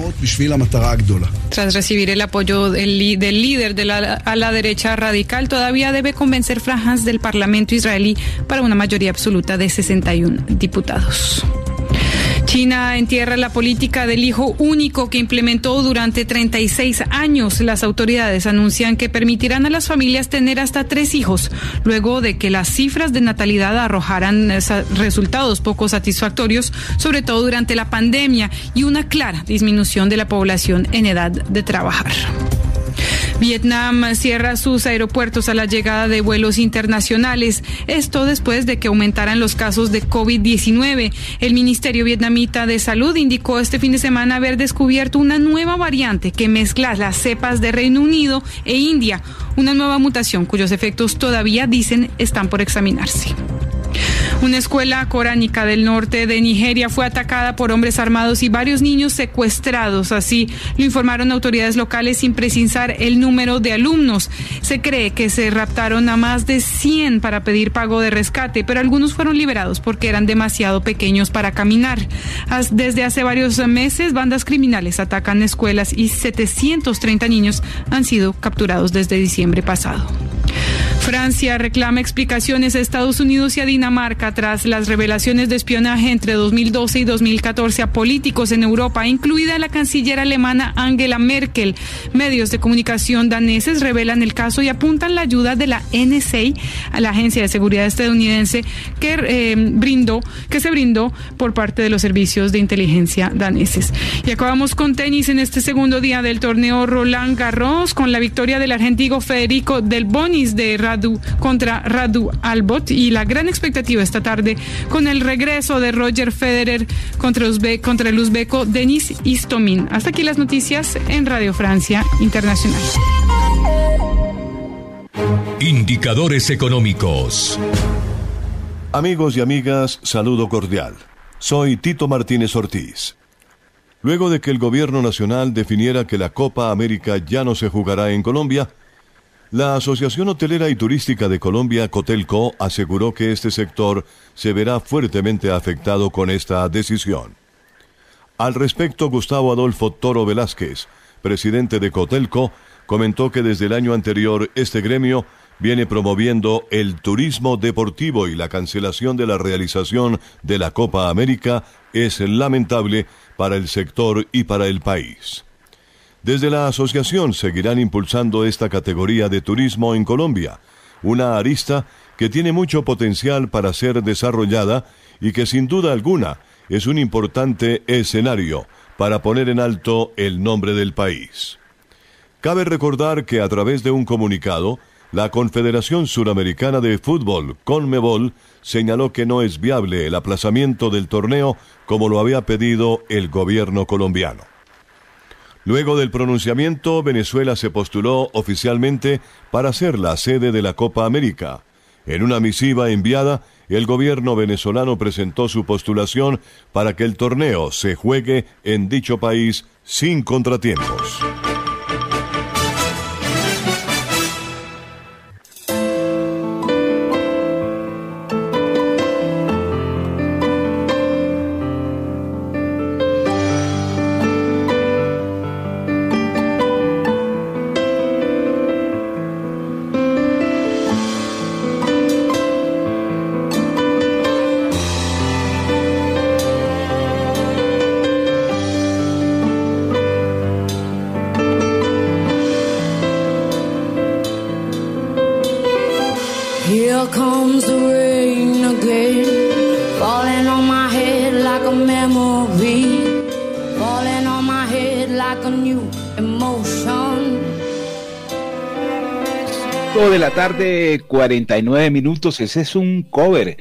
Speaker 9: Tras recibir el apoyo del, líder de la, a la derecha radical, todavía debe convencer franjas del Parlamento israelí para una mayoría absoluta de 61 diputados. China entierra la política del hijo único que implementó durante 36 años. Las autoridades anuncian que permitirán a las familias tener hasta tres hijos, luego de que las cifras de natalidad arrojaran resultados poco satisfactorios, sobre todo durante la pandemia, y una clara disminución de la población en edad de trabajar. Vietnam cierra sus aeropuertos a la llegada de vuelos internacionales. Esto después de que aumentaran los casos de COVID-19. El Ministerio Vietnamita de Salud indicó este fin de semana haber descubierto una nueva variante que mezcla las cepas de Reino Unido e India, una nueva mutación cuyos efectos todavía dicen están por examinarse. Una escuela coránica del norte de Nigeria fue atacada por hombres armados y varios niños secuestrados. Así lo informaron autoridades locales sin precisar el número de alumnos. Se cree que se raptaron a más de 100 para pedir pago de rescate, pero algunos fueron liberados porque eran demasiado pequeños para caminar. Desde hace varios meses, bandas criminales atacan escuelas y 730 niños han sido capturados desde diciembre pasado. Francia reclama explicaciones a Estados Unidos y a Dinamarca tras las revelaciones de espionaje entre 2012 y 2014 a políticos en Europa, incluida la canciller alemana Angela Merkel. Medios de comunicación daneses revelan el caso y apuntan la ayuda de la NSA, a la Agencia de Seguridad estadounidense, que eh, brindó, que se brindó por parte de los servicios de inteligencia daneses. Y acabamos con tenis en este segundo día del torneo Roland Garros con la victoria del argentino Federico Del Bonis de contra Radu Albot y la gran expectativa esta tarde con el regreso de Roger Federer contra, contra el uzbeco Denis Istomin. Hasta aquí las noticias en Radio Francia Internacional.
Speaker 4: Indicadores económicos.
Speaker 21: Amigos y amigas, saludo cordial. Soy Tito Martínez Ortiz. Luego de que el gobierno nacional definiera que la Copa América ya no se jugará en Colombia, la Asociación Hotelera y Turística de Colombia, Cotelco, aseguró que este sector se verá fuertemente afectado con esta decisión. Al respecto, Gustavo Adolfo Toro Velázquez, presidente de Cotelco, comentó que desde el año anterior este gremio viene promoviendo el turismo deportivo y la cancelación de la realización de la Copa América es lamentable para el sector y para el país. Desde la asociación seguirán impulsando esta categoría de turismo en Colombia, una arista que tiene mucho potencial para ser desarrollada y que sin duda alguna es un importante escenario para poner en alto el nombre del país. Cabe recordar que a través de un comunicado, la Confederación Suramericana de Fútbol, CONMEBOL, señaló que no es viable el aplazamiento del torneo como lo había pedido el gobierno colombiano. Luego del pronunciamiento, Venezuela se postuló oficialmente para ser la sede de la Copa América. En una misiva enviada, el gobierno venezolano presentó su postulación para que el torneo se juegue en dicho país sin contratiempos.
Speaker 3: De la tarde, 49 minutos. Ese es un cover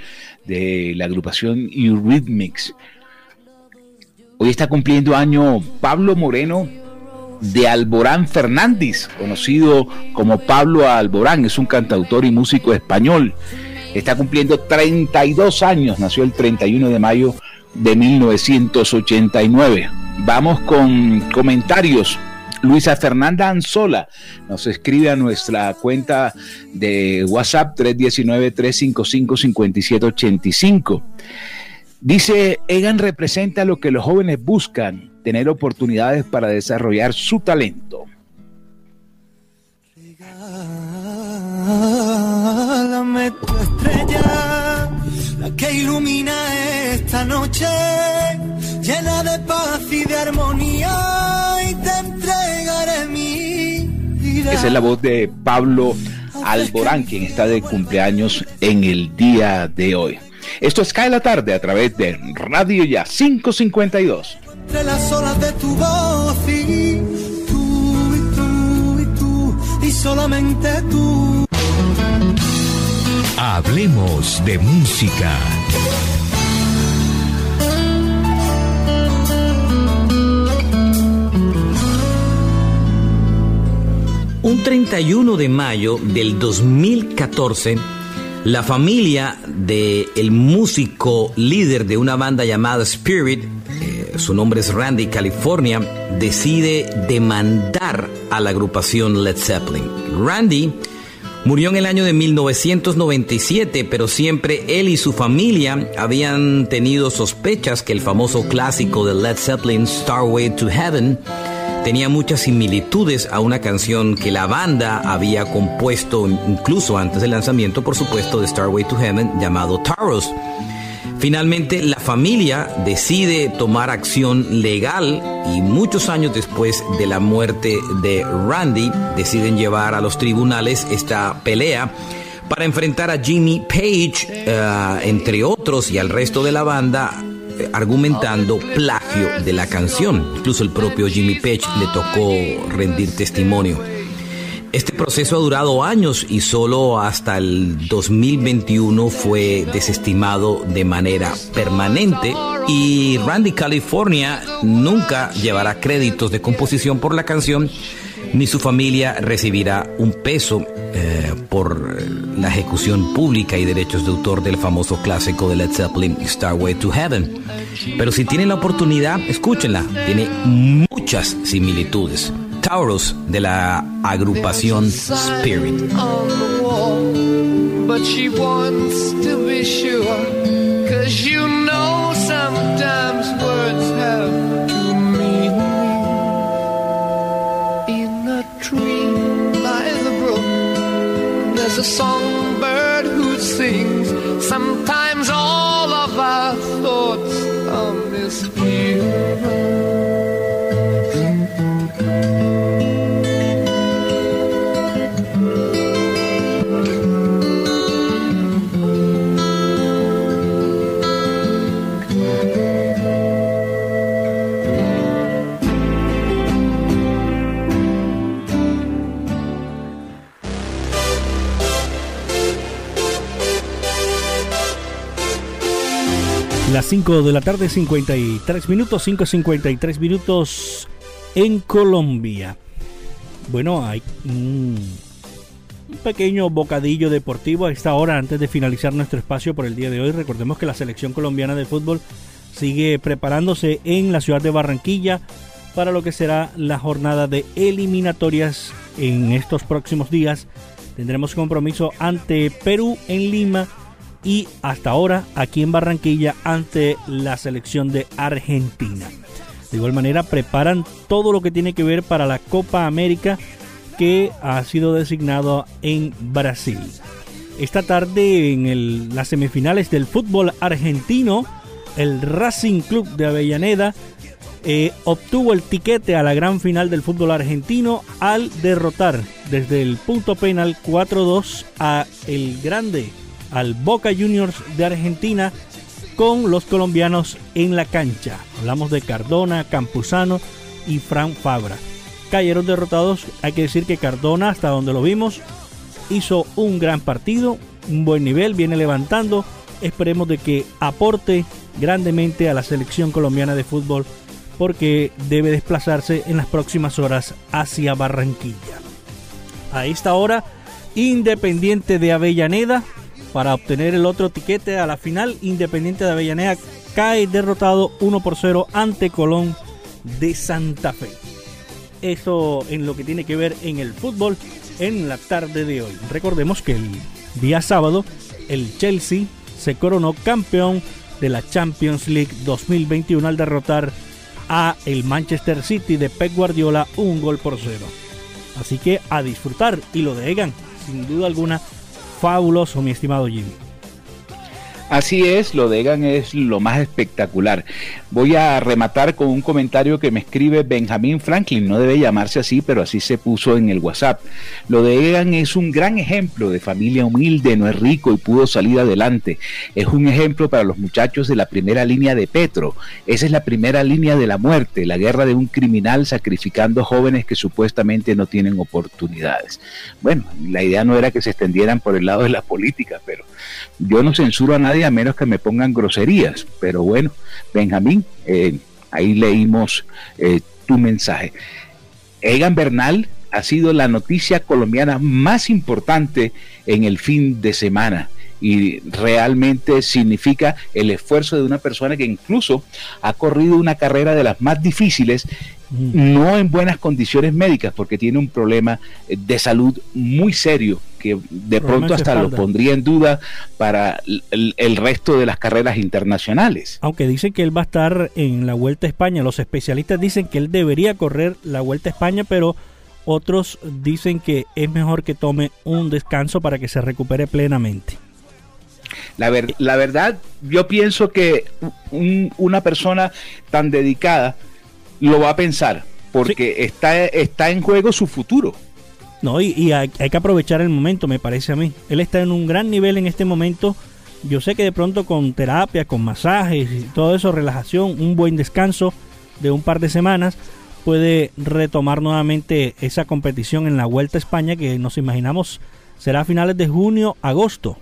Speaker 3: de la agrupación Eurythmics. Hoy está cumpliendo año Pablo Moreno de Alborán Fernández, conocido como Pablo Alborán. Es un cantautor y músico español. Está cumpliendo 32 años. Nació el 31 de mayo de 1989. Vamos con comentarios Luisa Fernanda Anzola nos escribe a nuestra cuenta de WhatsApp 319-355-5785. Dice, Egan representa lo que los jóvenes buscan, tener oportunidades para desarrollar su talento.
Speaker 22: la que ilumina esta noche, de paz y de armonía, y te entregaré mi vida.
Speaker 3: Esa es la voz de Pablo Alborán, quien está de cumpleaños en el día de hoy. Esto es Cae la Tarde a través de Radio Ya 552.
Speaker 22: Entre las olas de tu voz y tú y tú y tú y solamente tú.
Speaker 4: Hablemos de música.
Speaker 23: Un 31 de mayo del 2014, la familia del el músico líder de una banda llamada Spirit, eh, su nombre es Randy California, decide demandar a la agrupación Led Zeppelin. Randy Murió en el año de 1997, pero siempre él y su familia habían tenido sospechas que el famoso clásico de Led Zeppelin, Starway to Heaven, tenía muchas similitudes a una canción que la banda había compuesto incluso antes del lanzamiento, por supuesto, de Starway to Heaven, llamado Taros. Finalmente, la familia decide tomar acción legal y muchos años después de la muerte de Randy, deciden llevar a los tribunales esta pelea para enfrentar a Jimmy Page, eh, entre otros, y al resto de la banda, argumentando plagio de la canción. Incluso el propio Jimmy Page le tocó rendir testimonio. Este proceso ha durado años y solo hasta el 2021 fue desestimado de manera permanente y Randy California nunca llevará créditos de composición por la canción ni su familia recibirá un peso eh, por la ejecución pública y derechos de autor del famoso clásico de Led Zeppelin, Starway to Heaven. Pero si tienen la oportunidad, escúchenla, tiene muchas similitudes. Taurus de la agrupación Spirit. A songbird who sings. Sometimes
Speaker 7: 5 de la tarde, 53 minutos, 5.53 minutos en Colombia. Bueno, hay un, pequeño bocadillo deportivo a esta hora antes de finalizar nuestro espacio por el día de hoy. Recordemos que la selección colombiana de fútbol sigue preparándose en la ciudad de Barranquilla para lo que será la jornada de eliminatorias en estos próximos días. Tendremos compromiso ante Perú en Lima y hasta ahora aquí en Barranquilla ante la selección de Argentina. De igual manera preparan todo lo que tiene que ver para la Copa América que ha sido designado en Brasil. Esta tarde en las semifinales del fútbol argentino, el Racing Club de Avellaneda eh, obtuvo el tiquete a la gran final del fútbol argentino al derrotar desde el punto penal 4-2 a el grande al Boca Juniors de Argentina con los colombianos en la cancha. Hablamos de Cardona, Campuzano y Fran Fabra. Cayeron derrotados, hay que decir que Cardona, hasta donde lo vimos, hizo un gran partido, un buen nivel, viene levantando. Esperemos de que aporte grandemente a la selección colombiana de fútbol porque debe desplazarse en las próximas horas hacia Barranquilla. A esta hora, Independiente de Avellaneda para obtener el otro tiquete a la final. Independiente de Avellaneda cae derrotado 1 por 0 ante Colón de Santa Fe. eso en lo que tiene que ver en el fútbol en la tarde de hoy. Recordemos que el día sábado el Chelsea se coronó campeón de la Champions League 2021 al derrotar a el Manchester City de Pep Guardiola un gol por cero. Así que a disfrutar y lo de Egan, sin duda alguna, fabuloso mi estimado Jimmy.
Speaker 3: Así es, lo de Egan es lo más espectacular. Voy a rematar con un comentario que me escribe Benjamin Franklin, no debe llamarse así, pero así se puso en el WhatsApp. Lo de Egan es un gran ejemplo de familia humilde, no es rico y pudo salir adelante. Es un ejemplo para los muchachos de la primera línea de Petro. Esa es la primera línea de la muerte, la guerra de un criminal sacrificando jóvenes que supuestamente no tienen oportunidades. Bueno, la idea no era que se extendieran por el lado de la política, pero yo no censuro a nadie a menos que me pongan groserías, pero bueno, Benjamín, eh, ahí leímos eh, tu mensaje. Egan Bernal ha sido la noticia colombiana más importante en el fin de semana y realmente significa el esfuerzo de una persona que incluso ha corrido una carrera de las más difíciles no en buenas condiciones médicas, porque tiene un problema de salud muy serio que de pronto hasta lo pondría en duda para el, resto de las carreras internacionales.
Speaker 7: Aunque dicen que él va a estar en la Vuelta a España, los especialistas dicen que él debería correr la Vuelta a España, pero otros dicen que es mejor que tome un descanso para que se recupere plenamente.
Speaker 3: La, la verdad, yo pienso que una persona tan dedicada lo va a pensar, porque está, está en juego su futuro.
Speaker 7: No, y, hay, que aprovechar el momento, me parece a mí. Él está en un gran nivel en este momento. Yo sé que de pronto con terapia, con masajes y todo eso, relajación, un buen descanso de un par de semanas, puede retomar nuevamente esa competición en la Vuelta a España que nos imaginamos será a finales de junio, agosto.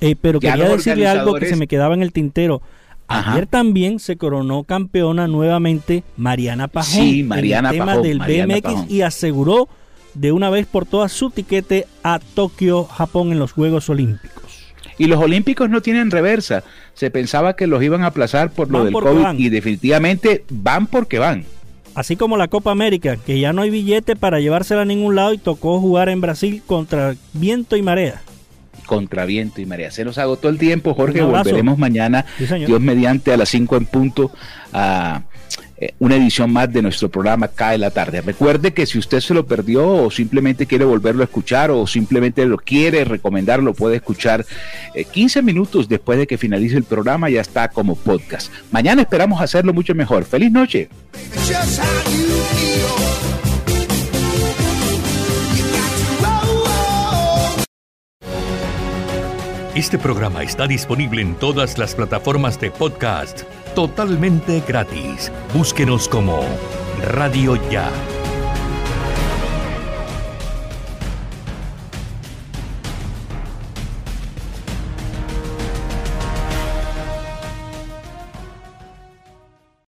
Speaker 7: Eh, pero quería decirle algo que se me quedaba en el tintero. Ayer también se coronó campeona nuevamente Mariana Pajón
Speaker 3: sí, Mariana
Speaker 7: en el tema del BMX y aseguró de una vez por todas su tiquete a Tokio, Japón en los Juegos Olímpicos.
Speaker 3: Y los Olímpicos no tienen reversa. Se pensaba que los iban a aplazar por lo del COVID y definitivamente van porque van.
Speaker 7: Así como la Copa América, que ya no hay billete para llevársela a ningún lado y tocó jugar en Brasil contra viento y marea
Speaker 3: contra viento y marea. Se nos agotó el tiempo, Jorge. Volveremos mañana, Dios mediante, a las 5 en punto, a eh, una edición más de nuestro programa Cae la tarde. Recuerde que si usted se lo perdió o simplemente quiere volverlo a escuchar o simplemente lo quiere recomendar, lo puede escuchar 15 eh, minutos después de que finalice el programa, ya está como podcast. Mañana esperamos hacerlo mucho mejor. Feliz noche.
Speaker 4: Este programa está disponible en todas las plataformas de podcast totalmente gratis. Búsquenos como Radio Ya.